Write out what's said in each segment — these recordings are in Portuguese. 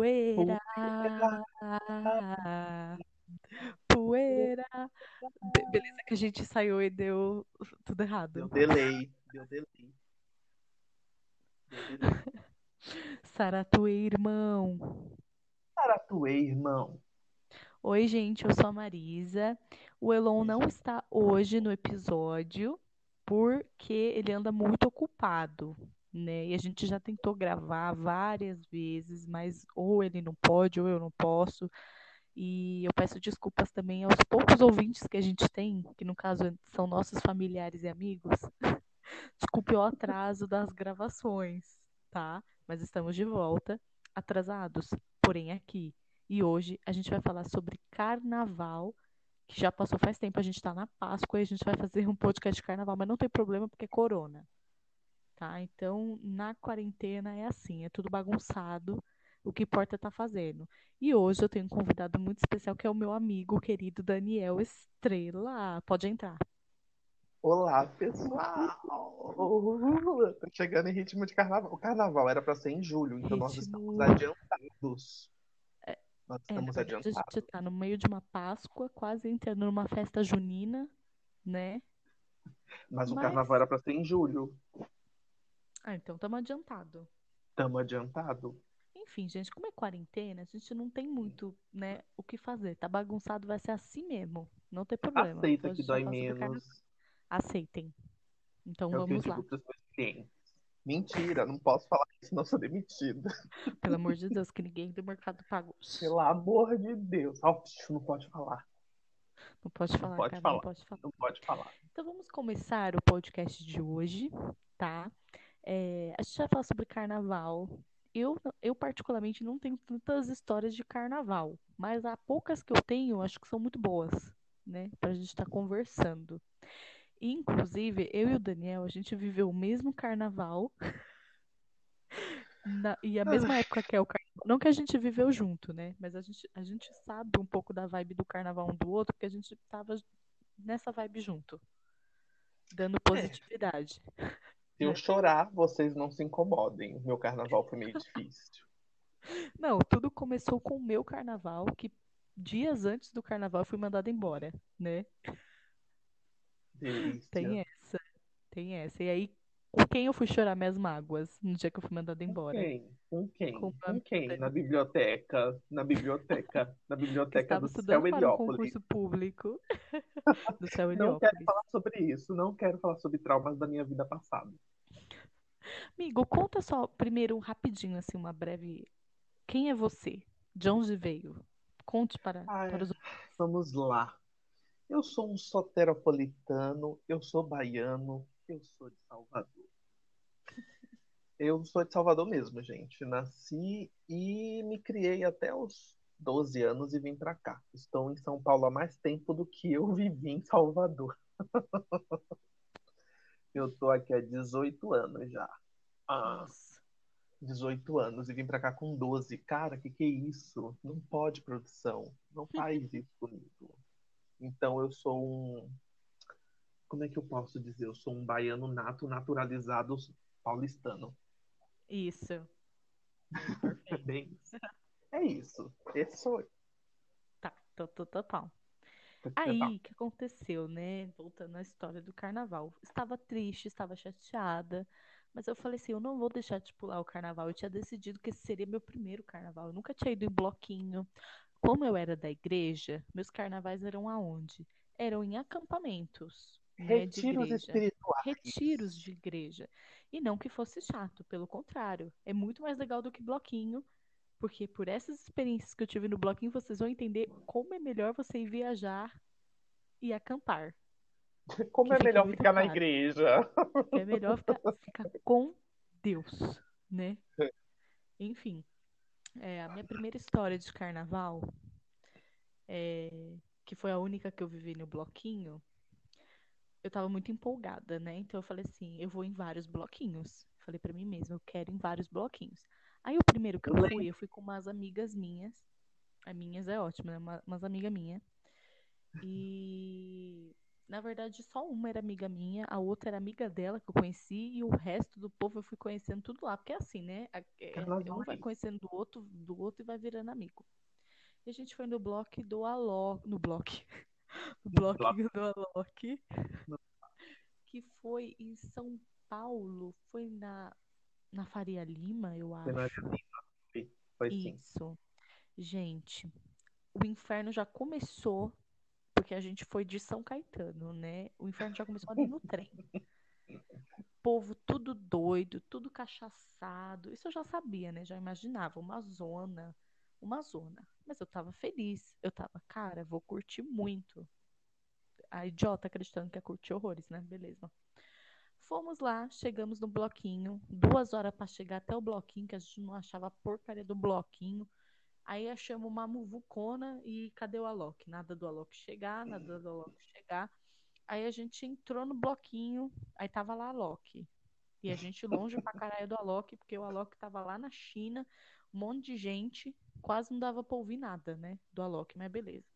Poeira, poeira. Be- beleza que a gente ensaiou e deu tudo errado. Deu delay, deu delay. Deu delay. Saratuê, irmão. Saratuê, irmão. Oi, gente, eu sou a Marisa. O Elon não está hoje no episódio porque ele anda muito ocupado, né? E a gente já tentou gravar várias vezes, mas ou ele não pode ou eu não posso. E eu peço desculpas também aos poucos ouvintes que a gente tem, que no caso são nossos familiares e amigos. Desculpe o atraso das gravações, tá? Mas estamos de volta, atrasados, porém aqui. E hoje a gente vai falar sobre carnaval, que já passou faz tempo, a gente tá na Páscoa e a gente vai fazer um podcast de carnaval, mas não tem problema porque é corona. Tá? Então, na quarentena é assim, é tudo bagunçado. O que importa é tá fazendo. E hoje eu tenho um convidado muito especial que é o meu amigo querido Daniel Estrela. Pode entrar. Olá, pessoal! Chegando em ritmo de carnaval. O carnaval era pra ser em julho, então nós Ritmo. estamos adiantados. Nós É, estamos a adiantados. gente tá no meio de uma Páscoa, quase entrando numa festa junina, né? Mas o Mas- carnaval era pra ser em julho. Ah, então estamos adiantado. Estamos adiantado. Enfim, gente, como é quarentena, a gente não tem muito, né, o que fazer. Tá bagunçado, vai ser assim mesmo. Não tem problema. Aceita Então que dói menos. Aceitem. Então É vamos lá. Mentira, não posso falar isso, não sou demitida. Pelo amor de Deus, que ninguém do mercado pagou. Pelo amor de Deus. Ó, não pode falar. Não pode falar, pode cara, falar. não pode falar. Não pode falar. Então vamos começar o podcast de hoje, tá? É, a gente vai falar sobre carnaval. Eu, eu particularmente não tenho tantas histórias de carnaval, mas há poucas que eu tenho, acho que são muito boas, né? Pra gente estar conversando. E, inclusive, eu e o Daniel, a gente viveu o mesmo carnaval na- e a mesma época que é o carnaval. Não que a gente viveu junto, né? Mas a gente, a gente sabe um pouco da vibe do carnaval um do outro, porque a gente tava nessa vibe junto, dando positividade. Se eu chorar, vocês não se incomodem. Meu carnaval foi meio difícil. Não, tudo começou com o meu carnaval, que dias antes do carnaval eu fui mandada embora, né? Delícia. Tem essa, tem essa. E aí, com quem eu fui chorar minhas mágoas no dia que eu fui mandada Com embora? quem? Com quem? Com Com, quem? Na biblioteca. Na biblioteca. Na biblioteca do Céu Heliópolis. concurso público do Céu Não quero Heliópolis. falar sobre isso. Não quero falar sobre traumas da minha vida passada. Amigo, conta só primeiro rapidinho, assim, uma breve. Quem é você? De onde veio? Conte para, Ai, para os. Vamos lá. Eu sou um soteropolitano, eu sou baiano, eu sou de Salvador. Eu sou de Salvador mesmo, gente. Nasci e me criei até os 12 anos e vim pra cá. Estou em São Paulo há mais tempo do que eu vivi em Salvador. Eu tô aqui há 18 anos já. Ah, Nossa. 18 anos e vim pra cá com 12. Cara, que que é isso? Não pode, produção. Não faz isso comigo. Então eu sou um. Como é que eu posso dizer? Eu sou um baiano nato, naturalizado paulistano. Isso. É bem isso. É isso. Esse sou eu. Tá, total. Tá. Aí, o que aconteceu, né? Voltando à história do carnaval. Estava triste, estava chateada, mas eu falei assim, eu não vou deixar de pular o carnaval. Eu tinha decidido que esse seria meu primeiro carnaval. Eu nunca tinha ido em bloquinho. Como eu era da igreja, meus carnavais eram aonde? Eram em acampamentos, né, de Retiros igreja. espirituais. Retiros de igreja. E não que fosse chato, pelo contrário. É muito mais legal do que bloquinho, porque por essas experiências que eu tive no bloquinho, vocês vão entender como é melhor você ir viajar e acampar. Como é melhor ficar na claro. igreja? Que é melhor ficar, ficar com Deus, né? Enfim, é, a minha primeira história de carnaval, é, que foi a única que eu vivi no bloquinho, eu tava muito empolgada, né? Então eu falei assim, eu vou em vários bloquinhos. Falei pra mim mesma, eu quero em vários bloquinhos. Aí o primeiro que eu fui, eu fui com umas amigas minhas. As minhas é ótimo, né? Uma- umas amigas minhas. E Na verdade, só uma era amiga minha, a outra era amiga dela que eu conheci, e o resto do povo eu fui conhecendo tudo lá. Porque é assim, né? É, é, um é vai isso. conhecendo do outro, do outro e vai virando amigo. E a gente foi no bloco do Alok. No bloco. No bloquinho do Alok. Que foi em São Paulo. Foi na, na Faria Lima, eu acho. Foi, foi. Isso. Gente, o inferno já começou, porque a gente foi de São Caetano, né? O inferno já começou ali no trem. O povo tudo doido, tudo cachaçado. Isso eu já sabia, né? Já imaginava. Uma zona. Uma zona. Mas eu tava feliz. Eu tava, cara, vou curtir muito. A idiota acreditando que ia curtir horrores, né? Beleza. Fomos lá, chegamos no bloquinho. Duas horas pra chegar até o bloquinho, que a gente não achava a porcaria do bloquinho. Aí achamos uma muvucona e cadê o Alok? Nada do Alok chegar, nada do Alok chegar. Aí a gente entrou no bloquinho, aí tava lá Alok. E a gente longe pra caralho do Alok, porque o Alok tava lá na China, um monte de gente, quase não dava pra ouvir nada, né, do Alok, mas beleza.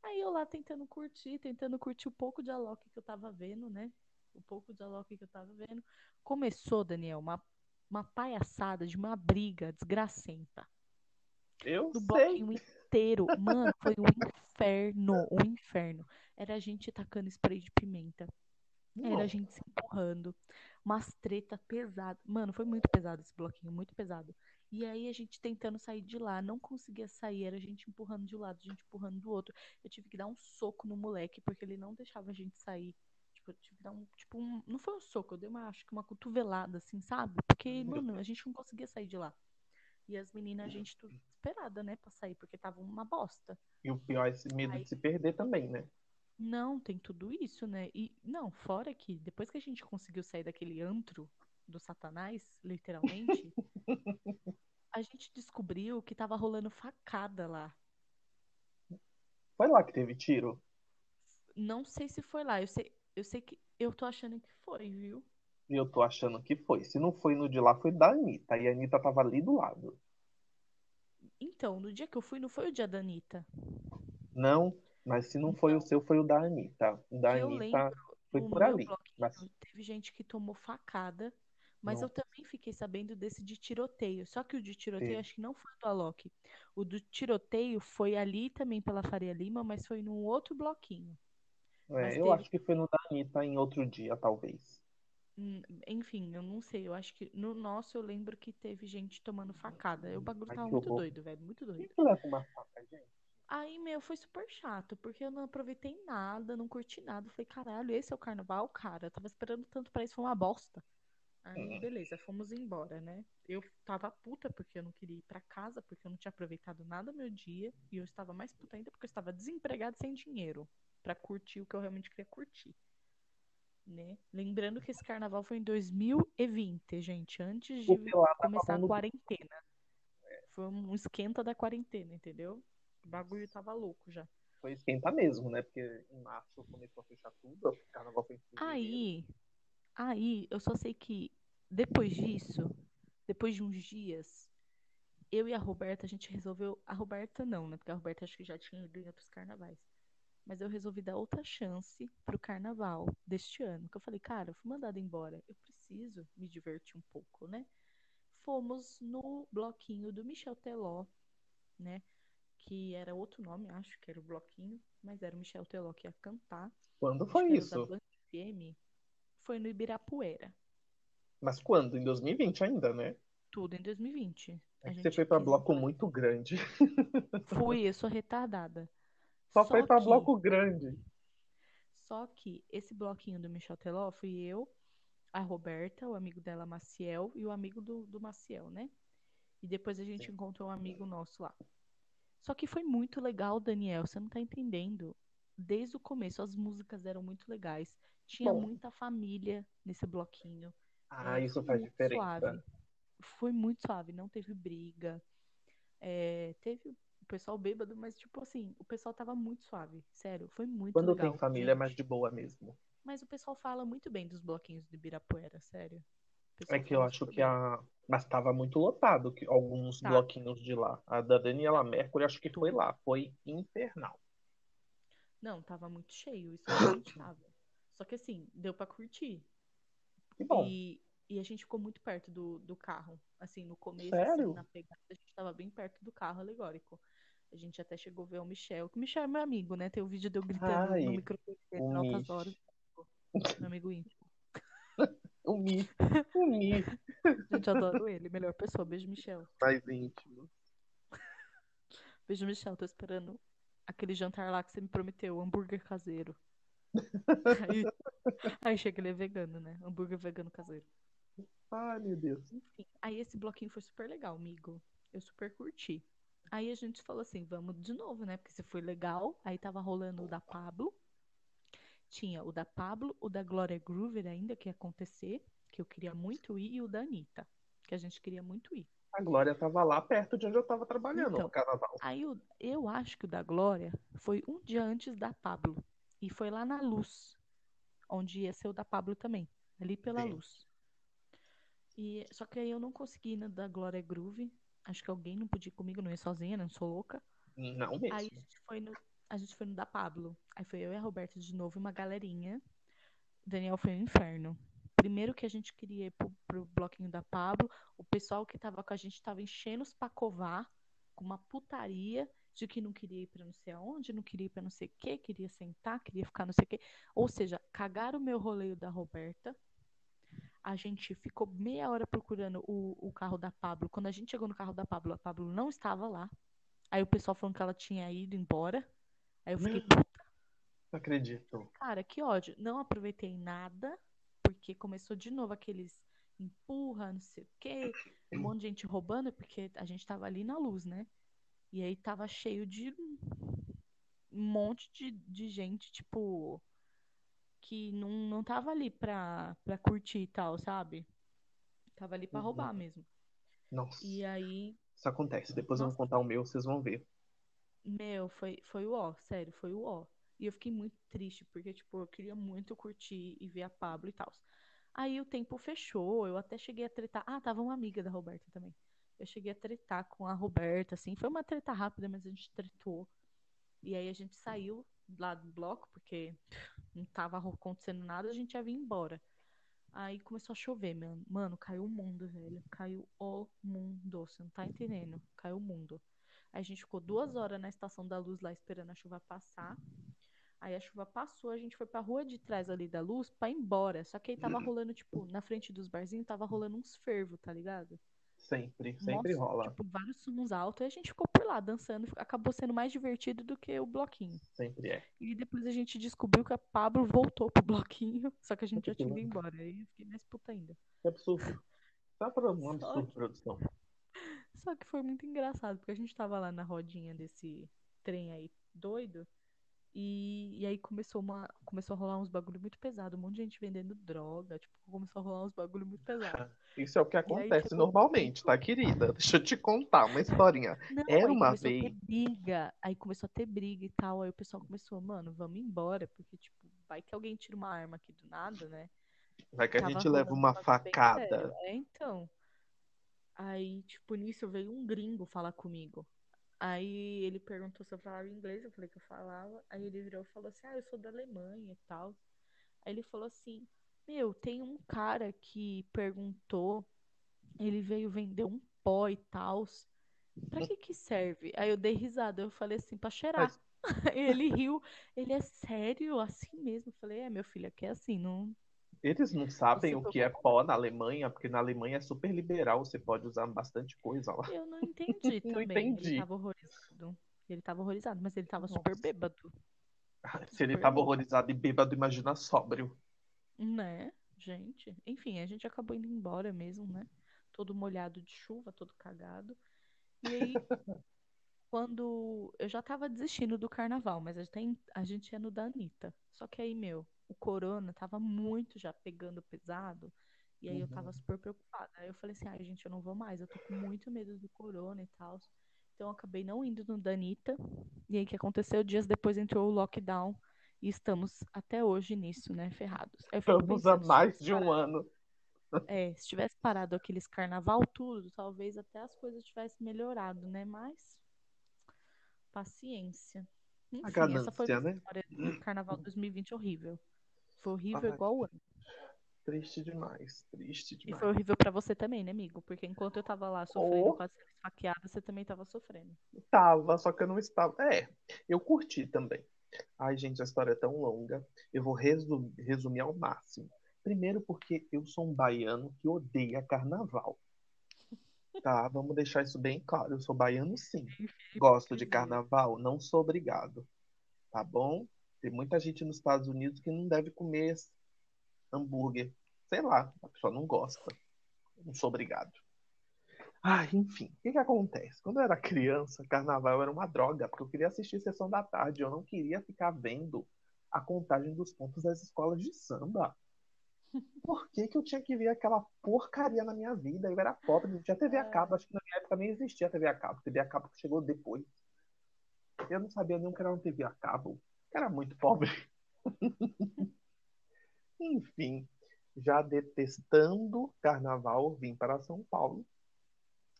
Aí eu lá tentando curtir, tentando curtir o pouco de Alok que eu tava vendo, né? O pouco de Alok que eu tava vendo. Começou, Daniel, uma, uma palhaçada de uma briga desgracenta Eu do sei. bloquinho inteiro. Mano, foi um inferno, um inferno. Era a gente tacando spray de pimenta. Era a gente se empurrando. Umas treta pesada. Mano, foi muito pesado esse bloquinho, muito pesado. E aí a gente tentando sair de lá, não conseguia sair, era a gente empurrando de um lado, a gente empurrando do outro. Eu tive que dar um soco no moleque, porque ele não deixava a gente sair. Tipo, eu tive que dar um, tipo, um, não foi um soco, eu dei uma, acho que uma cotovelada, assim, sabe? Porque, Meu mano, a gente não conseguia sair de lá. E as meninas, a gente tudo desesperada, né, pra sair, porque tava uma bosta. E o pior é esse medo Aí- de se perder também, né? Não, tem tudo isso, né? E não, fora que depois que a gente conseguiu sair daquele antro do Satanás, literalmente, a gente descobriu que tava rolando facada lá. Foi lá que teve tiro. Não sei se foi lá, eu sei, eu sei que eu tô achando que foi, viu? Eu tô achando que foi. Se não foi no de lá, foi da Anitta. E a Anitta tava ali do lado. Então, no dia que eu fui, não foi o dia da Anitta. Não, mas se não foi o seu, foi o da Anitta. O da eu Anitta foi por ali. Mas teve gente que tomou facada, mas eu também fiquei sabendo desse de tiroteio. Só que o de tiroteio Sim. acho que não foi do Alok. O do tiroteio foi ali também pela Faria Lima, mas foi num outro bloquinho. É, eu teve- acho que foi no da Anitta em outro dia, talvez. Hum, Enfim, eu não sei. Eu acho que no nosso eu lembro que teve gente tomando facada. O bagulho Ai, tava que muito horror. doido, velho, muito doido. que leva uma faca, gente? Aí, meu, foi super chato, porque eu não aproveitei nada, não curti nada. Falei, caralho, esse é o carnaval, cara. Eu tava esperando tanto pra isso, foi uma bosta. Aí, Uhum. beleza, fomos embora, né? Eu tava puta porque eu não queria ir pra casa, porque eu não tinha aproveitado nada meu dia. E eu estava mais puta ainda porque eu estava desempregada sem dinheiro pra curtir o que eu realmente queria curtir. Né? Lembrando que esse carnaval foi em 2020, gente, antes de começar a quarentena. Foi um esquenta da quarentena, entendeu? O bagulho tava louco já. Foi esquentar mesmo, né? Porque em março começou a fechar tudo. O carnaval foi em. Aí, aí, eu só sei que depois disso, depois de uns dias, eu e a Roberta, a gente resolveu. A Roberta não, né? Porque a Roberta acho que já tinha ido em outros carnavais. Mas eu resolvi dar outra chance pro carnaval deste ano. Que eu falei, cara, eu fui mandada embora. Eu preciso me divertir um pouco, né? Fomos no bloquinho do Michel Teló, né? Que era outro nome, acho que era o bloquinho, mas era o Michel Teló que ia cantar. Quando foi isso? FM. Foi no Ibirapuera. Mas quando? Em 2020 ainda, né? Tudo em 2020. É A que você gente foi ir bloco muito grande. Fui, eu sou retardada. Só foi pra que- bloco grande. Só que esse bloquinho do Michel Teló fui eu, a Roberta, o amigo dela, Maciel, e o amigo do, do Maciel, né? E depois a gente Sim. encontrou um amigo nosso lá. Só que foi muito legal, Daniel, você não tá entendendo. Desde o começo, as músicas eram muito legais. Tinha Bom. muita família nesse bloquinho. Ah, É, isso foi faz diferença. suave. Foi muito suave, não teve briga. É, teve pessoal bêbado, mas tipo assim, o pessoal tava muito suave. Sério, foi muito Quando legal. tem família é mais de boa mesmo. Mas o pessoal fala muito bem dos bloquinhos do Ibirapuera, sério. É que eu acho que bem. a. Mas tava muito lotado que alguns Tá. bloquinhos de lá. A da Daniela Mercury, acho que foi lá. Foi infernal. Não, tava muito cheio, isso realmente tava. Só que assim, deu pra curtir. Que bom. E, e a gente ficou muito perto do, do carro. Assim, no começo, Sério? assim, na pegada, a gente tava bem perto do carro alegórico. A gente até chegou a ver o Michel. Que o Michel é meu amigo, né? Tem o vídeo de eu gritando Ai, no microfone dele altas horas. Meu amigo íntimo. O Mi. O Mi. Gente, adoro ele. Melhor pessoa. Beijo, Michel. Mais íntimo. Beijo, Michel. Tô esperando aquele jantar lá que você me prometeu. Hambúrguer caseiro. Aí, aí chega ele é vegano, né? Hambúrguer vegano caseiro. Ai, meu Deus. Enfim, aí esse bloquinho foi super legal, amigo. Eu super curti. Aí a gente falou assim, vamos de novo, né? Porque se foi legal, aí tava rolando o da Pablo. Tinha o da Pablo, o da Gloria Groover ainda que ia acontecer, que eu queria muito ir, e o da Anitta, que a gente queria muito ir. A Glória tava lá perto de onde eu tava trabalhando Então. no carnaval. Aí o- eu acho que o da Glória foi um dia antes da Pablo. E foi lá na Luz, onde ia ser o da Pablo também, ali pela Sim. Luz. E, só que aí eu não consegui ir na da Glória Groove. Acho que alguém não podia ir comigo, não ia sozinha, não sou louca. Não Aí mesmo. a gente foi no, a gente foi no da Pablo. Aí foi eu e a Roberta de novo, e uma galerinha. Daniel foi um inferno. Primeiro que a gente queria ir pro, pro bloquinho da Pablo, o pessoal que tava com a gente tava enchendo os pacovar com uma putaria de que não queria ir pra não sei aonde, não queria ir pra não sei o que, queria sentar, queria ficar não sei o que. Ou seja, cagaram o meu roleio da Roberta. A gente ficou meia hora procurando o, o carro da Pablo. Quando a gente chegou no carro da Pablo, a Pablo não estava lá. Aí o pessoal falando que ela tinha ido embora. Aí eu fiquei, puta, Não acredito. cara, que ódio. Não aproveitei nada, porque começou de novo aqueles empurra, não sei o quê, um monte de gente roubando, porque a gente tava ali na luz, né? E aí tava cheio de um monte de, de gente, tipo, que não, não tava ali pra, pra curtir e tal, sabe? Tava ali pra Uhum. roubar mesmo. Nossa. E aí, Isso acontece. Depois eu vou Nossa. contar o meu, vocês vão ver. Meu, foi, foi o ó, sério, foi o ó. E eu fiquei muito triste, porque, tipo, eu queria muito curtir e ver a Pablo e tal. Aí o tempo fechou, eu até cheguei a tretar. Ah, tava uma amiga da Roberta também. Eu cheguei a tretar com a Roberta, assim. Foi uma treta rápida, mas a gente tretou. E aí a gente saiu lá do bloco, porque não tava acontecendo nada, a gente ia vir embora. Aí começou a chover, mano. Mano, caiu o mundo, velho. Caiu o mundo. Você não tá entendendo. Caiu o mundo. Aí a gente ficou duas horas na estação da luz lá esperando a chuva passar. Aí a chuva passou, a gente foi pra rua de trás ali da luz pra ir embora. Só que aí tava rolando, tipo, na frente dos barzinhos, tava rolando uns fervos, tá ligado? Sempre, sempre Nossa, rola. Tipo, vários sons altos. E a gente ficou lá dançando. Acabou sendo mais divertido do que o bloquinho. Sempre é. E depois a gente descobriu que a Pablo voltou pro bloquinho. Só que a gente já tinha ido embora. Aí eu fiquei mais puta ainda. Que absurdo. Tá pra um absurdo, que- produção. Só que foi muito engraçado, porque a gente tava lá na rodinha desse trem aí doido. E, e aí começou, uma, começou a rolar uns bagulho muito pesado. Um monte de gente vendendo droga. Tipo, começou a rolar uns bagulho muito pesado. Isso é o que acontece chegou um normalmente, tá, querida? Deixa eu te contar uma historinha. Não, Era aí uma vez. briga. Aí começou a ter briga e tal. Aí o pessoal começou, mano, vamos embora. Porque, tipo, vai que alguém tira uma arma aqui do nada, né? Vai que a gente leva uma um facada. É, então. Aí, tipo, nisso veio um gringo falar comigo. Aí ele perguntou se eu falava inglês, eu falei que eu falava. Aí ele virou e falou assim: Ah, eu sou da Alemanha e tal. Aí ele falou assim: Meu, tem um cara que perguntou, ele veio vender um pó e tal. Pra que que serve? Aí eu dei risada, eu falei assim: Pra cheirar. Aí ele riu, ele é sério, assim mesmo. Eu falei: É, meu filho, aqui é assim, não. Eles não sabem o que é pó na Alemanha, porque na Alemanha é super liberal, você pode usar bastante coisa lá. Eu não entendi Não também. entendi. Ele tava horrorizado. Ele tava horrorizado, mas ele tava super Nossa. bêbado, Se ele Super tava horrorizado e bêbado, imagina sóbrio. né? Gente. Enfim, a gente acabou indo embora mesmo, né? Todo molhado de chuva, todo cagado. E aí, quando eu já tava desistindo do carnaval, mas a gente, a gente ia no da Anitta. Só que aí, meu, o corona tava muito já pegando pesado. E aí eu tava Uhum. super preocupada. Aí eu falei assim, ai, gente, eu não vou mais, eu tô com muito medo do corona e tal. Então eu acabei não indo no da Anitta. E aí o que aconteceu? Dias depois entrou o lockdown. E estamos até hoje nisso, né? Ferrados. Aí Estamos há mais de um parado- ano. É, se tivesse parado aqueles carnaval tudo, talvez até as coisas tivessem melhorado, né? Mas paciência. Enfim, essa foi ganância, minha né? história do Carnaval 2020 horrível. Foi horrível Ai, igual o ano. triste demais, triste E demais. foi horrível pra você também, né, amigo? Porque enquanto eu tava lá sofrendo, Oh. quase esfaqueada, você também tava sofrendo. Tava, só que eu não estava. É, eu curti também. Ai, gente, a história é tão longa. Eu vou resu- resumir ao máximo. Primeiro, porque eu sou um baiano que odeia carnaval. Tá, vamos deixar isso bem claro. Eu sou baiano, sim. Gosto de carnaval, não sou obrigado. Tá bom? Tem muita gente nos Estados Unidos que não deve comer hambúrguer. Sei lá, a pessoa não gosta. Não sou obrigado. Ah, enfim, o que que acontece? Quando eu era criança, carnaval era uma droga, porque eu queria assistir sessão da tarde, eu não queria ficar vendo a contagem dos pontos das escolas de samba. Por que que eu tinha que ver aquela porcaria na minha vida? Eu era pobre, não tinha TV a cabo, acho que na minha época nem existia TV a cabo, TV a cabo que chegou depois. Eu não sabia nem o que era uma TV a cabo, era muito pobre. Enfim, já detestando carnaval, vim para São Paulo.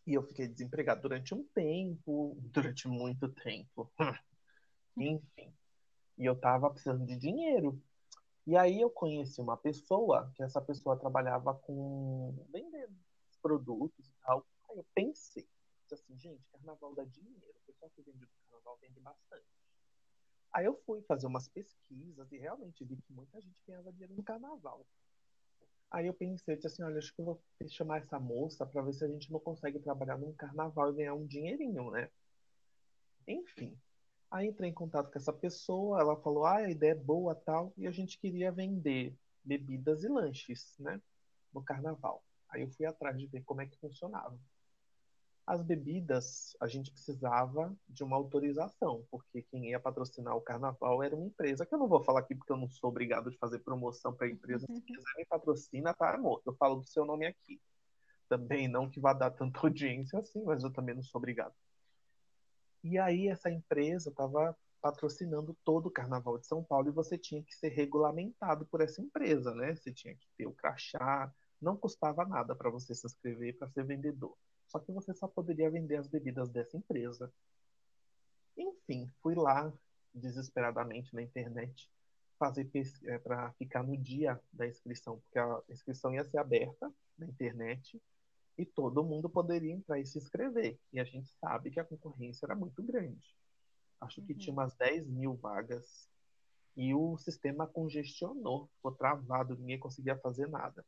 E eu fiquei desempregado durante um tempo, durante muito tempo. Enfim. E eu tava precisando de dinheiro. E aí eu conheci uma pessoa, que essa pessoa trabalhava com vendendo produtos e tal. Aí eu pensei, assim, gente, carnaval dá dinheiro. O pessoal que vende no carnaval vende bastante. Aí eu fui fazer umas pesquisas e realmente vi que muita gente ganhava dinheiro no carnaval. Aí eu pensei, disse assim, olha, acho que eu vou chamar essa moça para ver se a gente não consegue trabalhar num carnaval e ganhar um dinheirinho, né? Enfim. Aí entrei em contato com essa pessoa, ela falou, ah, a ideia é boa tal, e a gente queria vender bebidas e lanches, né? No carnaval. Aí eu fui atrás de ver como é que funcionava. As bebidas, a gente precisava de uma autorização, porque quem ia patrocinar o carnaval era uma empresa, que eu não vou falar aqui porque eu não sou obrigado a fazer promoção para a empresa. Se quiser me patrocina, tá, amor? Eu falo do seu nome aqui. Também não que vá dar tanta audiência assim, mas eu também não sou obrigado. E aí essa empresa estava patrocinando todo o Carnaval de São Paulo e você tinha que ser regulamentado por essa empresa, né? Você tinha que ter o crachá, não custava nada para você se inscrever para ser vendedor. Só que você só poderia vender as bebidas dessa empresa. Enfim, fui lá desesperadamente na internet fazer é, para ficar no dia da inscrição, porque a inscrição ia ser aberta na internet e todo mundo poderia entrar e se inscrever. E a gente sabe que a concorrência era muito grande. Acho que Uhum. tinha umas 10 mil vagas. E o sistema congestionou, ficou travado, ninguém conseguia fazer nada.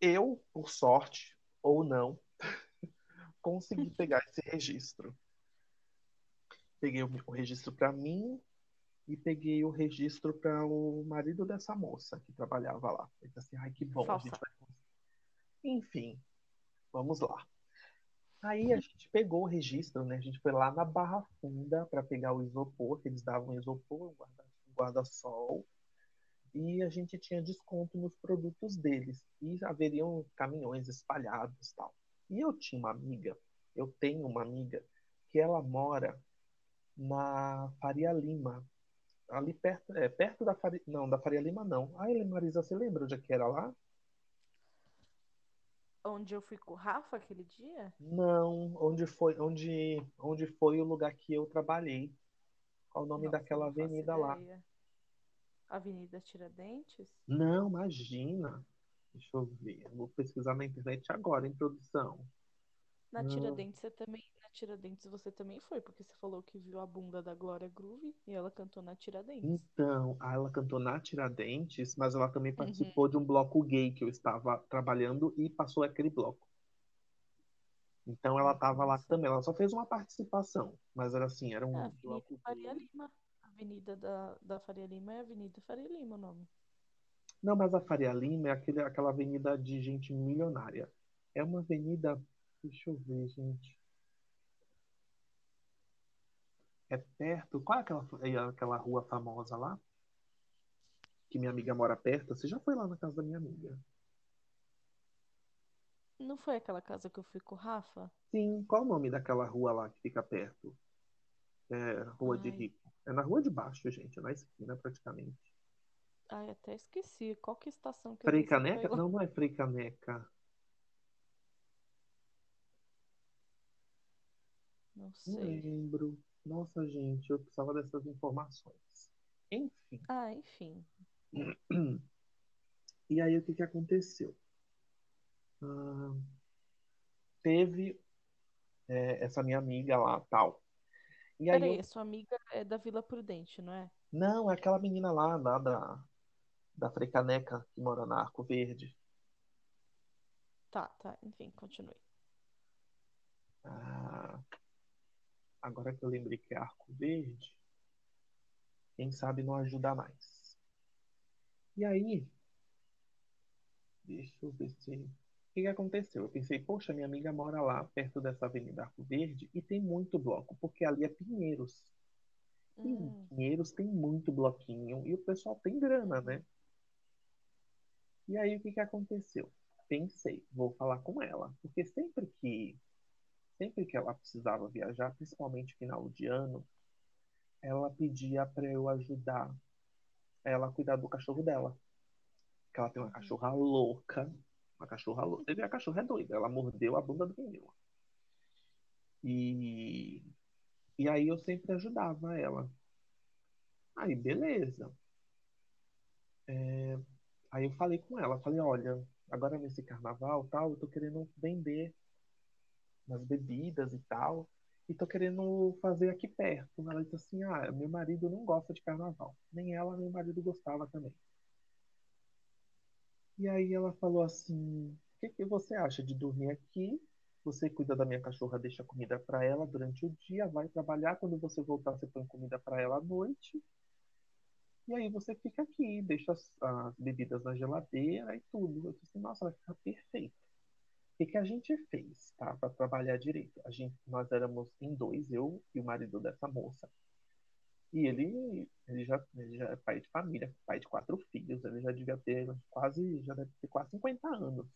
Eu, por sorte, ou não, consegui pegar esse registro. Peguei o, o registro para mim e peguei o registro para o marido dessa moça que trabalhava lá. Ele assim, ai que bom, a gente Falsa. vai. Enfim, vamos lá. Aí a gente pegou o registro, né? A gente foi lá na Barra Funda para pegar o isopor, que eles davam isopor, um um guarda-sol, e a gente tinha desconto nos produtos deles. E haveriam caminhões espalhados e tal. E eu tinha uma amiga, eu tenho uma amiga, que ela mora na Faria Lima. Ali perto, é, perto da Faria, não, da Faria Lima não. Ai, Marisa, você lembra onde é que era lá? Onde eu fui com o Rafa aquele dia? Não, onde foi, onde, onde foi o lugar que eu trabalhei? Qual o nome Nossa, daquela avenida lá? ideia. Avenida Tiradentes? Não, imagina. Deixa eu ver. Vou pesquisar na internet agora, em produção. Na. Tiradentes você também, na Tiradentes você também foi, porque você falou que viu a bunda da Glória Groove e ela cantou na Tiradentes. Então, ah, ela cantou na Tiradentes, mas ela também Uhum. participou de um bloco gay que eu estava trabalhando e passou aquele bloco. Então ela estava lá também. Ela só fez uma participação, mas era assim, era um É, bloco Faria gay. Lima. Avenida da, da Faria Lima é Avenida Faria Lima o nome. Não, mas a Faria Lima é aquele, aquela avenida de gente milionária. É uma avenida. Deixa eu ver, gente. É perto. Qual é aquela, é aquela rua famosa lá? Que minha amiga mora perto. Você já foi lá na casa da minha amiga? Não foi aquela casa que eu fui com o Rafa? Sim, qual o nome daquela rua lá que fica perto? É, Rua de Ai. Rico. É na rua de baixo, gente, é na esquina praticamente. Ai, até esqueci. Qual que é a estação que Frei Caneca? Não, não é Frei Caneca. Não Não sei. lembro. Nossa, gente, eu precisava dessas informações. Enfim. Ah, enfim. E aí, o que que aconteceu? Ah, teve é, essa minha amiga lá, tal. E aí Peraí, eu... sua amiga é da Vila Prudente, não é? Não, é aquela menina lá, lá da, da Frecaneca, que mora na Arco Verde. Tá, tá, enfim, continue. Ah, agora que eu lembrei que é Arco Verde, quem sabe não ajuda mais. E aí, deixa eu ver se. O que que aconteceu? Eu pensei, poxa, minha amiga mora lá, perto dessa Avenida Arco Verde, e tem muito bloco, porque ali é Pinheiros. E Hum, Pinheiros tem muito bloquinho, e o pessoal tem grana, né? E aí, o que que aconteceu? Pensei, vou falar com ela, porque sempre que, sempre que ela precisava viajar, principalmente final de ano, ela pedia para eu ajudar ela a cuidar do cachorro dela. Que ela tem uma uhum, cachorra louca. Uma cachorra. Teve a cachorra é doida. Ela mordeu a bunda do menino. E, e aí eu sempre ajudava ela. Aí, beleza. Aí eu falei com ela, falei, olha, agora nesse carnaval, tal, eu tô querendo vender umas bebidas e tal, e tô querendo fazer aqui perto. Ela disse assim, ah, meu marido não gosta de carnaval. Nem ela, nem o marido gostava também. E aí ela falou assim: O que que você acha de dormir aqui? Você cuida da minha cachorra, deixa comida para ela durante o dia, vai trabalhar. Quando você voltar, você põe comida para ela à noite. E aí você fica aqui, deixa as, as bebidas na geladeira e tudo. Eu disse Nossa, vai ficar perfeito. O que que a gente fez, tá? Para trabalhar direito? A gente, nós éramos em dois, eu e o marido dessa moça. E ele, ele já, ele já é pai de família, pai de quatro filhos. Ele já devia ter quase, já deve ter quase 50 anos.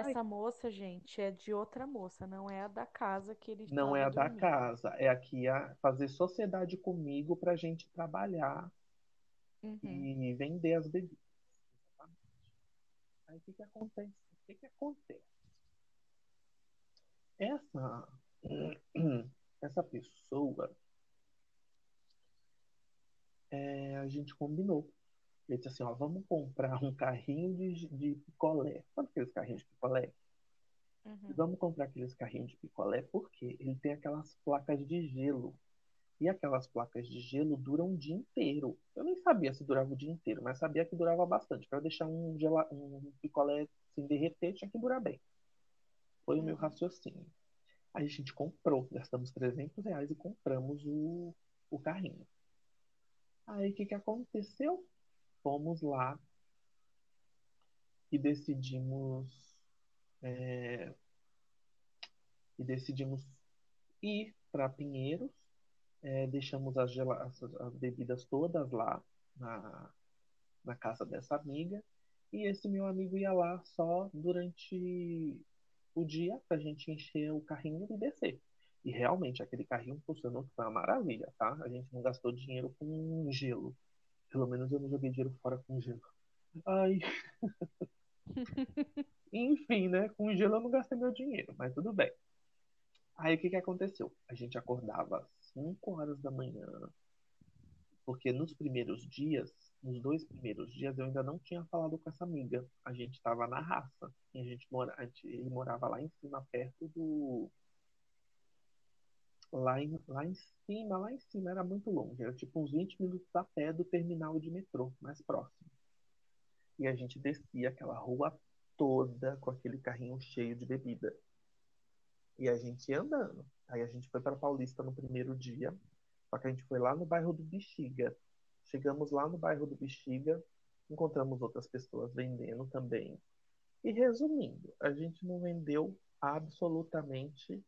Ai, Dessa moça, gente, é de outra moça, não é a da casa que ele não é a da dormindo. casa, é aqui a fazer sociedade comigo para a gente trabalhar Uhum, e vender as bebidas. Aí o que que acontece? O que que acontece? Essa, essa pessoa, é, a gente combinou. Ele disse assim, ó, vamos comprar um carrinho de, de picolé. Sabe aqueles carrinhos de picolé? uhum, Vamos comprar aqueles carrinhos de picolé porque ele tem aquelas placas de gelo. E aquelas placas de gelo duram o dia inteiro. Eu nem sabia se durava o dia inteiro, mas sabia que durava bastante. Para deixar um, gela, um picolé sem derreter, tinha que durar bem. Foi o meu uhum. raciocínio. Aí a gente comprou, gastamos 300 reais e compramos o, o carrinho. Aí o que, que aconteceu? Fomos lá e decidimos é, e decidimos ir para Pinheiros É, deixamos as, as- as bebidas todas lá na, na casa dessa amiga. E esse meu amigo ia lá só durante o dia pra gente encher o carrinho e descer. E realmente aquele carrinho funcionou, que foi uma maravilha, tá? A gente não gastou dinheiro com gelo. Pelo menos eu não joguei dinheiro fora com gelo. Ai, enfim, né? Com gelo eu não gastei meu dinheiro, mas tudo bem. Aí o que que aconteceu? A gente acordava às 5 horas da manhã, Porque nos primeiros dias, nos dois primeiros dias, eu ainda não tinha falado com essa amiga. A gente estava na raça. E a gente mora, a gente, ele morava lá em cima, perto do. Lá em, lá em cima, lá em cima, era muito longe. Era tipo uns 20 minutos a pé do terminal de metrô, mais próximo. E a gente descia aquela rua toda com aquele carrinho cheio de bebida. E a gente ia andando. Aí a gente foi para Paulista no primeiro dia. Só que a gente foi lá no bairro do Bexiga. Chegamos lá no bairro do Bexiga, encontramos outras pessoas vendendo também. E resumindo, a gente não vendeu absolutamente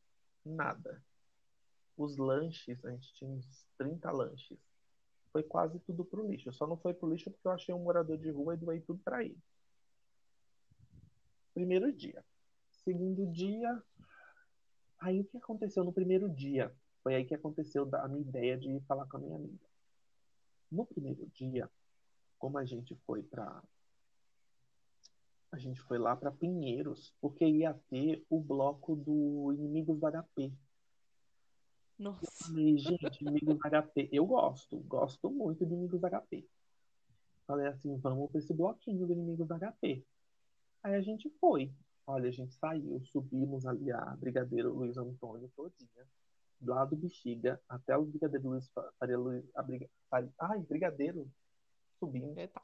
nada. Os lanches, a gente tinha uns 30 lanches. Foi quase tudo pro lixo. Só não foi pro lixo porque eu achei um morador de rua e doei tudo para ele. Primeiro dia. Segundo dia, aí o que aconteceu no primeiro dia? Foi aí que aconteceu a minha ideia de ir falar com a minha amiga. No primeiro dia, como a gente foi para a gente foi lá para Pinheiros, porque ia ter o bloco do Inimigos do HP. Nossa. Eu falei, gente, inimigos HP. Eu gosto, gosto muito de inimigos HP. Falei assim, vamos para esse bloquinho de inimigos HP. Aí a gente foi. Olha, a gente saiu, subimos ali a Brigadeiro Luiz Antônio todinha. Lá do Bexiga até o Brigadeiro Luiz Faria Luiz. A briga, Faria, ai, Brigadeiro. Subimos. É, tá.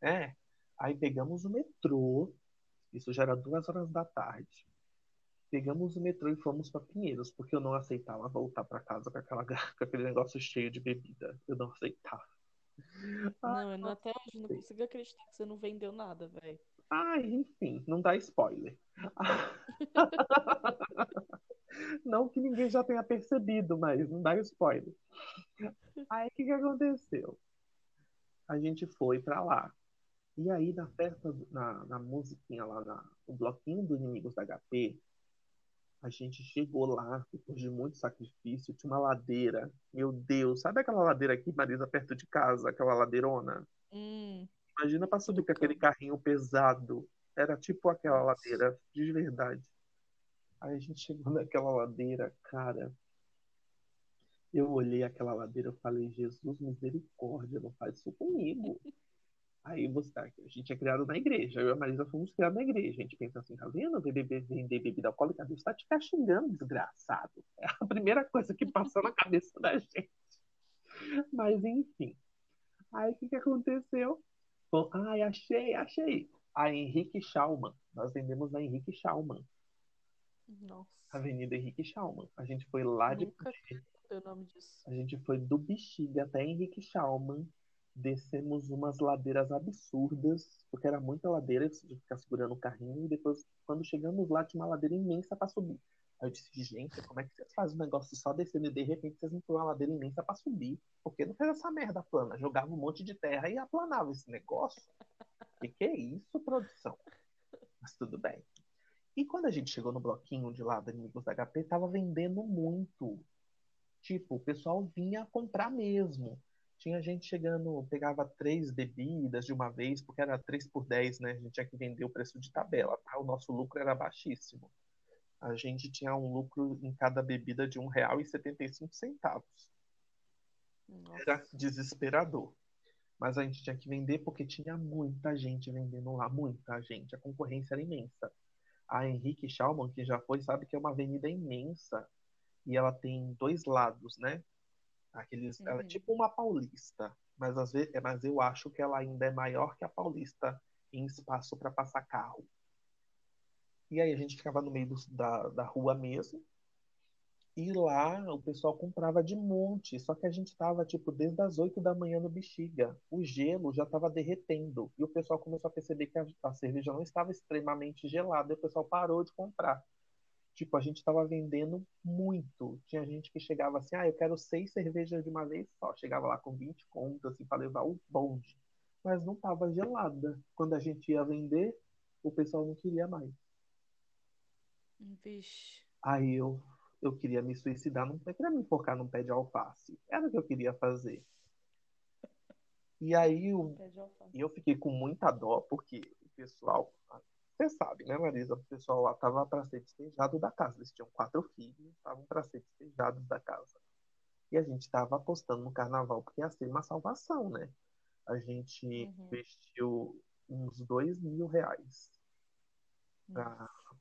É. Aí pegamos o metrô. Isso já era duas horas da tarde. Pegamos o metrô e fomos para Pinheiros, porque eu não aceitava voltar para casa com, aquela, com aquele negócio cheio de bebida. Eu não aceitava. Não, eu não, até hoje não consigo acreditar que você não vendeu nada, velho. Ai, enfim, não dá spoiler. não que ninguém já tenha percebido, mas não dá spoiler. Aí o que, que aconteceu? A gente foi para lá. E aí, na festa, na, na musiquinha lá, na, no bloquinho do Inimigos da HP, a gente chegou lá, depois de muito sacrifício, tinha uma ladeira. Meu Deus, sabe aquela ladeira aqui, Marisa, perto de casa? Aquela ladeirona? Hum, Imagina pra subir com aquele carrinho pesado. Era tipo aquela ladeira, de verdade. Aí a gente chegou naquela ladeira, cara. Eu olhei aquela ladeira, eu falei, Jesus, misericórdia, não faz isso comigo. Aí você, a gente é criado na igreja, eu e a Marisa fomos criados na igreja. A gente pensa assim, tá vendo? Vender bebida alcoólica, Deus tá te castigando, desgraçado. É a primeira coisa que passou na cabeça da gente. Mas enfim. Aí o que, que aconteceu? Bom, ai, achei, achei. A Henrique Schaumann. Nós vendemos a Henrique Schaumann. nossa. Avenida Henrique Schaumann. A gente foi lá de. Nunca o nome disso. A gente foi do Bexiga até Henrique Schaumann. Descemos umas ladeiras absurdas, porque era muita ladeira, você ficar segurando o carrinho. E depois, quando chegamos lá, tinha uma ladeira imensa para subir. Aí eu disse, gente, como é que vocês fazem um negócio só descendo e de repente vocês não põem uma ladeira imensa para subir? Por que não fez essa merda plana? Jogava um monte de terra e aplanava esse negócio. Que que é isso, produção? Mas tudo bem. E quando a gente chegou no bloquinho de lá do Inimigos da HP, tava vendendo muito. Tipo, o pessoal vinha comprar mesmo. Tinha gente chegando, pegava três bebidas de uma vez, porque era 3 por 10, né? A gente tinha que vender o preço de tabela, tá? O nosso lucro era baixíssimo. A gente tinha um lucro em cada bebida de R$ 1,75. Nossa. Era desesperador. Mas a gente tinha que vender porque tinha muita gente vendendo lá, muita gente. A concorrência era imensa. A Henrique Schaumann, que já foi, sabe que é uma avenida imensa. E ela tem dois lados, né? Aqueles, Ela é Uhum. tipo uma paulista. Mas, às vezes, mas eu acho que ela ainda é maior que a paulista em espaço para passar carro. E aí a gente ficava no meio do- da, da rua mesmo. E lá o pessoal comprava de monte, só que a gente tava tipo desde as 8 da manhã no Bexiga. O gelo já estava derretendo e o pessoal começou a perceber que a, a cerveja não estava extremamente gelada e o pessoal parou de comprar. Tipo, a gente estava vendendo muito. Tinha gente que chegava assim, ah, eu quero seis cervejas de uma vez só. Chegava lá com 20 contas assim, para levar o bonde. Mas não estava gelada. Quando a gente ia vender, o pessoal não queria mais. Vixe. Aí eu, eu queria me suicidar, não eu queria me enforcar num pé de alface. Era o que eu queria fazer. E aí eu, eu fiquei com muita dó, porque o pessoal, você sabe, né, Marisa? O pessoal lá tava para ser despejado da casa. Eles tinham quatro filhos, estavam para ser despejados da casa. E a gente tava apostando no carnaval, porque ia ser uma salvação, né? A gente Uhum. investiu uns dois mil reais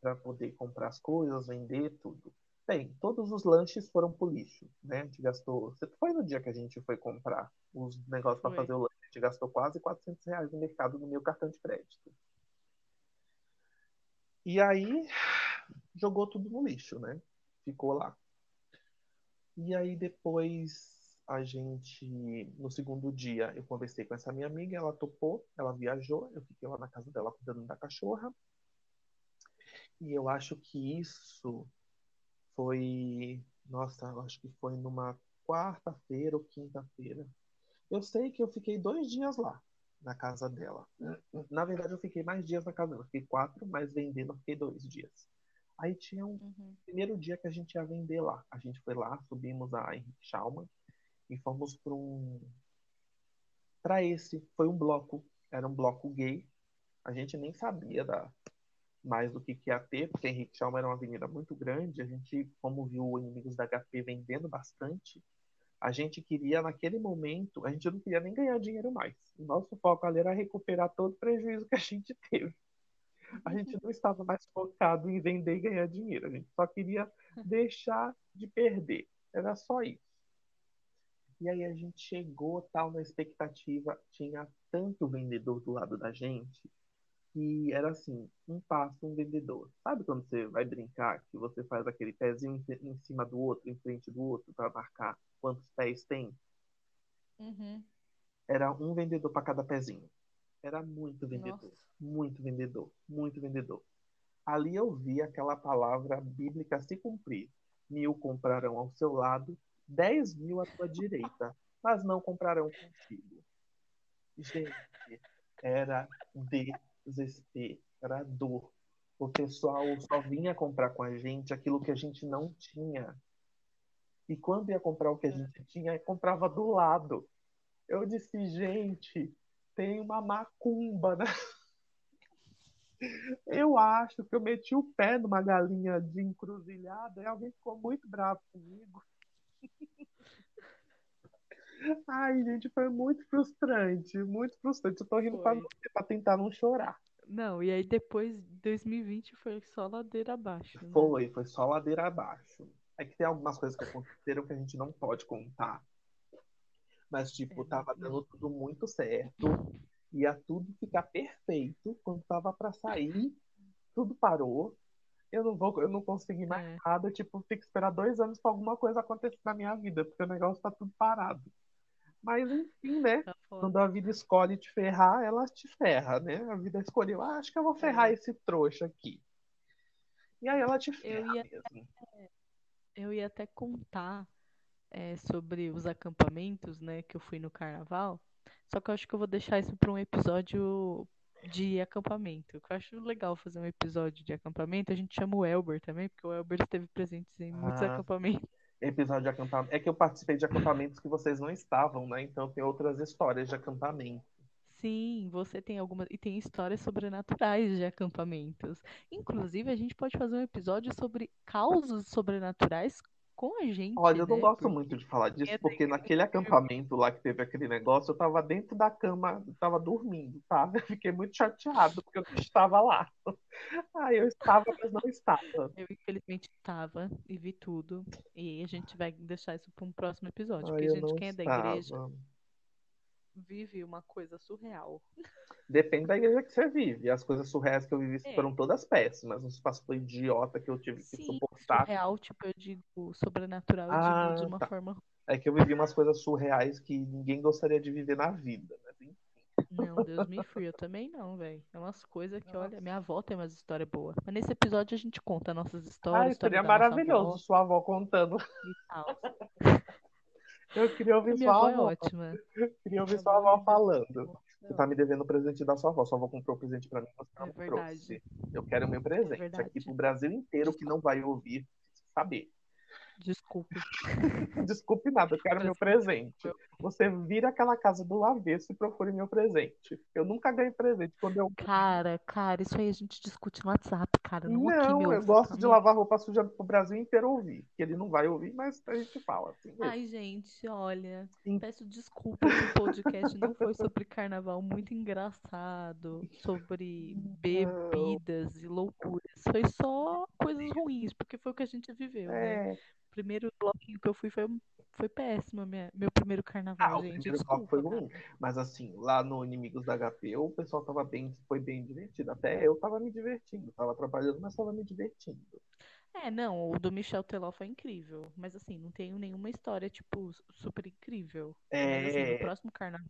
para poder comprar as coisas, vender tudo. Bem, todos os lanches foram pro lixo, né? A gente gastou. Você foi no dia que a gente foi comprar os negócios para fazer o lanche? A gente gastou quase 400 reais no mercado no meu cartão de crédito. E aí, jogou tudo no lixo, né? Ficou lá. E aí depois a gente, no segundo dia, eu conversei com essa minha amiga, ela topou, ela viajou, eu fiquei lá na casa dela cuidando da cachorra. E eu acho que isso foi, nossa, eu acho que foi numa quarta-feira ou quinta-feira. Eu sei que eu fiquei dois dias lá, na casa dela. Na verdade, eu fiquei mais dias na casa dela. Fiquei quatro, mas vendendo eu fiquei dois dias. Aí tinha um Uhum. primeiro dia que a gente ia vender lá. A gente foi lá, subimos a Henrique Schaumann e fomos para um. Para esse, foi um bloco. Era um bloco gay. A gente nem sabia da, mais do que, que ia ter, porque Henrique Chalma era uma avenida muito grande. A gente, como viu o Inimigos da HP vendendo bastante, a gente queria, naquele momento, a gente não queria nem ganhar dinheiro mais. O nosso foco ali era recuperar todo o prejuízo que a gente teve. A gente não estava mais focado em vender e ganhar dinheiro. A gente só queria deixar de perder. Era só isso. E aí a gente chegou tal na expectativa, tinha tanto vendedor do lado da gente que era assim, um passo, um vendedor. Sabe quando você vai brincar, que você faz aquele pezinho em cima do outro, em frente do outro, para marcar quantos pés tem? Uhum. Era um vendedor para cada pezinho. Era muito vendedor, Nossa. muito vendedor, muito vendedor. Ali eu vi aquela palavra bíblica se cumprir. Mil comprarão ao seu lado, dez mil à tua direita, mas não comprarão contigo. Gente, era desesperador. O pessoal só vinha comprar com a gente aquilo que a gente não tinha. E quando ia comprar o que a gente tinha, comprava do lado. Eu disse, gente, tem uma macumba, né? Eu acho que eu meti o pé numa galinha de encruzilhada e alguém ficou muito bravo comigo. Ai, gente, foi muito frustrante, muito frustrante. Eu tô rindo pra, pra tentar não chorar. Não, e aí depois, 2020 foi só ladeira abaixo, né? Foi, foi só ladeira abaixo. É que tem algumas coisas que aconteceram que a gente não pode contar. Mas, tipo, É, tava dando tudo muito certo. Ia tudo ficar perfeito. Quando tava pra sair, tudo parou. Eu não vou, eu não consegui mais É. nada. Tipo, tem que esperar dois anos pra alguma coisa acontecer na minha vida, porque o negócio tá tudo parado. Mas, enfim, né? Tá. Quando a vida escolhe te ferrar, ela te ferra, né? A vida escolheu, ah, acho que eu vou ferrar É. esse trouxa aqui. E aí ela te ferra ia- mesmo. Eu ia até contar é, sobre os acampamentos, né, que eu fui no carnaval. Só que eu acho que eu vou deixar isso para um episódio de acampamento. que Eu acho legal fazer um episódio de acampamento. A gente chama o Elber também, porque o Elber esteve presente em muitos Ah. acampamentos. episódio de acampamento. É que eu participei de acampamentos que vocês não estavam, né? Então tem outras histórias de acampamento. Sim, você tem algumas. E tem histórias sobrenaturais de acampamentos. Inclusive, a gente pode fazer um episódio sobre causos sobrenaturais com a gente. Olha, eu não né? gosto Porque- muito de falar disso, é porque naquele acampamento lá que teve aquele negócio, eu tava dentro da cama, eu tava dormindo, tá? Eu fiquei muito chateado, porque eu não estava lá. Aí eu estava, mas não estava. Eu, infelizmente, estava e vi tudo. E a gente vai deixar isso para um próximo episódio. Aí Porque, eu gente, quem é da igreja estava. Vive uma coisa surreal. Depende da igreja que você vive. As coisas surreais que eu vivi É. foram todas péssimas. Uns pastor idiota que eu tive que Sim, suportar. surreal, tipo, eu digo sobrenatural, eu Ah, digo de uma tá. forma. É que eu vivi umas coisas surreais que ninguém gostaria de viver na vida. Enfim. Não, Deus me free, eu também não, velho. É umas coisas que, olha, minha avó tem umas histórias boas. Mas nesse episódio a gente conta nossas histórias, história seria nossa maravilhoso avó sua avó contando. e tal. Eu queria ouvir Minha sua avó é ótima. Eu queria ouvir Minha sua avó é falando. Você tá me devendo o presente da sua avó. Sua avó comprou o presente pra mim, você É não verdade. trouxe. Eu quero o meu presente verdade. aqui pro Brasil inteiro que não vai ouvir saber. Desculpe. Desculpe nada, eu quero meu presente. Você vira aquela casa do avesso e procure meu presente. Eu nunca ganhei presente. Quando eu. Cara, cara, isso aí a gente discute no WhatsApp, cara. Não, Não, eu gosto de lavar roupa suja pro Brasil inteiro ouvir. Que ele não vai ouvir, mas a gente fala assim. mesmo. Ai, gente, olha, Sim. peço desculpa que o podcast não foi sobre carnaval muito engraçado, sobre bebidas e loucuras. Foi só coisas ruins, porque foi o que a gente viveu, né? É. O primeiro bloquinho que eu fui foi, foi péssimo, minha, meu primeiro carnaval, Ah, o gente. primeiro bloco foi Desculpa, ruim. cara. Mas assim, lá no Inimigos da HP, o pessoal tava bem, foi bem divertido. Até eu tava me divertindo. Tava trabalhando, mas tava me divertindo. É, não, o do Michel Teló foi incrível, mas assim, não tenho nenhuma história, tipo, super incrível. Mas assim, no É, próximo carnaval.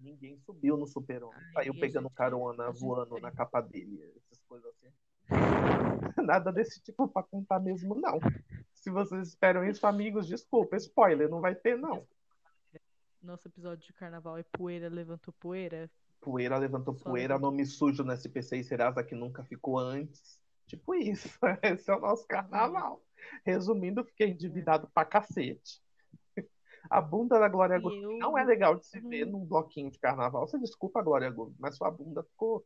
ninguém subiu no super-homem. Aí Saiu pegando gente- carona, gente voando na capa dele. Essas coisas assim. Nada desse tipo pra contar mesmo, não. Se vocês esperam isso, amigos, desculpa, spoiler, não vai ter, não. Nosso episódio de carnaval é poeira, levantou poeira. Poeira levantou Só poeira, levantou. nome sujo no SPC e Serasa que nunca ficou antes. Tipo isso. Esse é o nosso carnaval. Resumindo, fiquei endividado pra cacete. A bunda da Glória Groove eu- não é legal de se ver Hum. num bloquinho de carnaval. Você desculpa, Glória Groove, mas sua bunda ficou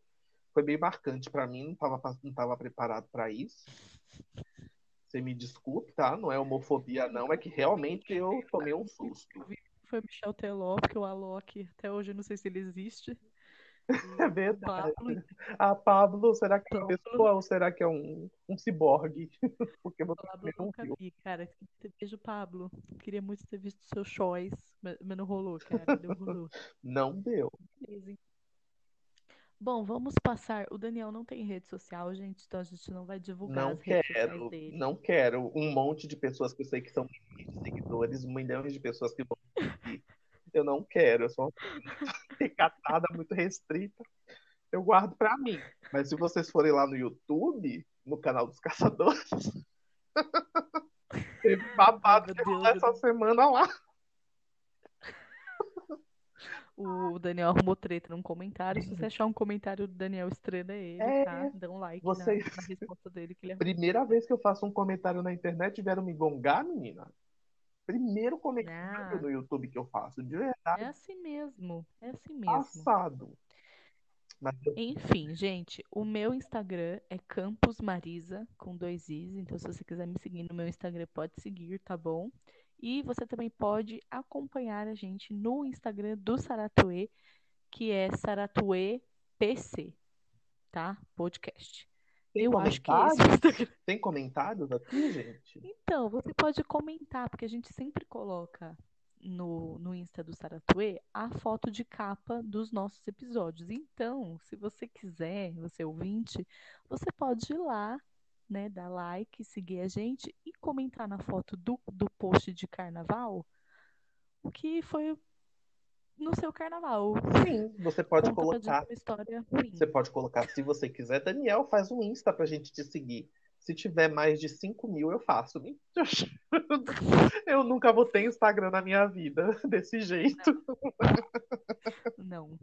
foi bem marcante para mim, não estava não tava preparado para isso. Você me desculpe, tá? Não é homofobia, não, é que realmente eu tomei um susto. Foi Michel Teló, porque o Alok, até hoje eu não sei se ele existe. É verdade. Pablo. A Pablo, será que é uma pessoa ou será que é um, um ciborgue? Porque você Pablo não nunca viu. vi, cara. Beijo, Pablo. Queria muito ter visto seu choice, mas não rolou, cara. Não rolou. Não deu. Beleza. Bom, vamos passar. O Daniel não tem rede social, gente, então a gente não vai divulgar não as quero, redes sociais dele. Não quero. Um monte de pessoas que eu sei que são milhões de seguidores, milhões de pessoas que vão seguir. Eu não quero. Eu sou uma recatada, muito restrita. Eu guardo para mim. Mas se vocês forem lá no YouTube, no canal dos caçadores, teve babado essa semana lá. O Daniel arrumou treta num comentário. Se você achar um comentário do Daniel Estrela, é ele, é, tá? Dá um like vocês... na, na, resposta dele. Que ele Primeira vez que eu faço um comentário na internet, vieram me gongar, menina. Primeiro comentário ah. no YouTube que eu faço, de verdade. É assim mesmo. É assim mesmo. Passado. Mas... Enfim, gente, o meu Instagram é Campus Marisa, com dois Is. Então, se você quiser me seguir no meu Instagram, pode seguir, tá bom? E você também pode acompanhar a gente no Instagram do Saratue, que é Saratue PC, tá? Podcast. Tem Eu acho que é esse Tem comentários aqui, gente? Então, você pode comentar, porque a gente sempre coloca no, no Insta do Saratue a foto de capa dos nossos episódios. Então, se você quiser, você ouvinte, você pode ir lá né, dar like, seguir a gente e comentar na foto do, do post de carnaval o que foi no seu carnaval. Sim, você pode Conta colocar. Você pode colocar, se você quiser, Daniel, faz um Insta pra gente te seguir. Se tiver mais de 5 mil, eu faço. Eu nunca vou ter Instagram na minha vida desse jeito. Não.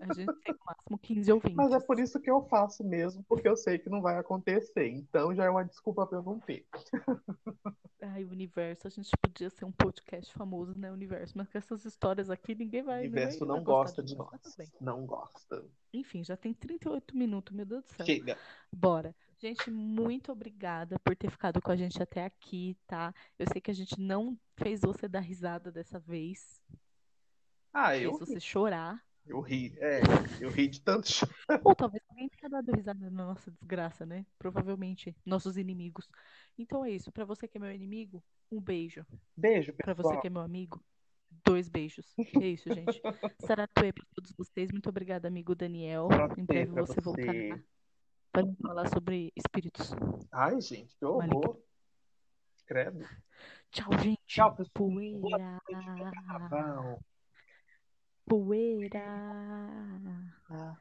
A gente tem no máximo 15 ouvintes. Mas é por isso que eu faço mesmo, porque eu sei que não vai acontecer. Então já é uma desculpa pra eu não ter. Ai, universo, a gente podia ser um podcast famoso, né, universo? Mas com essas histórias aqui, ninguém vai. O universo ninguém não gosta de nós. Não gosta. Enfim, já tem 38 minutos, meu Deus do céu. Chega. Bora. Gente, muito obrigada por ter ficado com a gente até aqui, tá? Eu sei que a gente não fez você dar risada dessa vez. Ah, fez eu. você chorar. Eu ri, é, eu ri de tanto Ou talvez alguém tenha dado risada na nossa desgraça, né? Provavelmente, nossos inimigos. Então é isso. Para você que é meu inimigo, um beijo. Beijo, pessoal. Pra você que é meu amigo, dois beijos. É isso, gente. Saratue para todos vocês. Muito obrigada, amigo Daniel. Pra em breve você, você voltará para falar sobre espíritos. Ai, gente, que horror. Credo. Tchau, gente. Tchau, pessoal. Poeira. Poeira. Ah.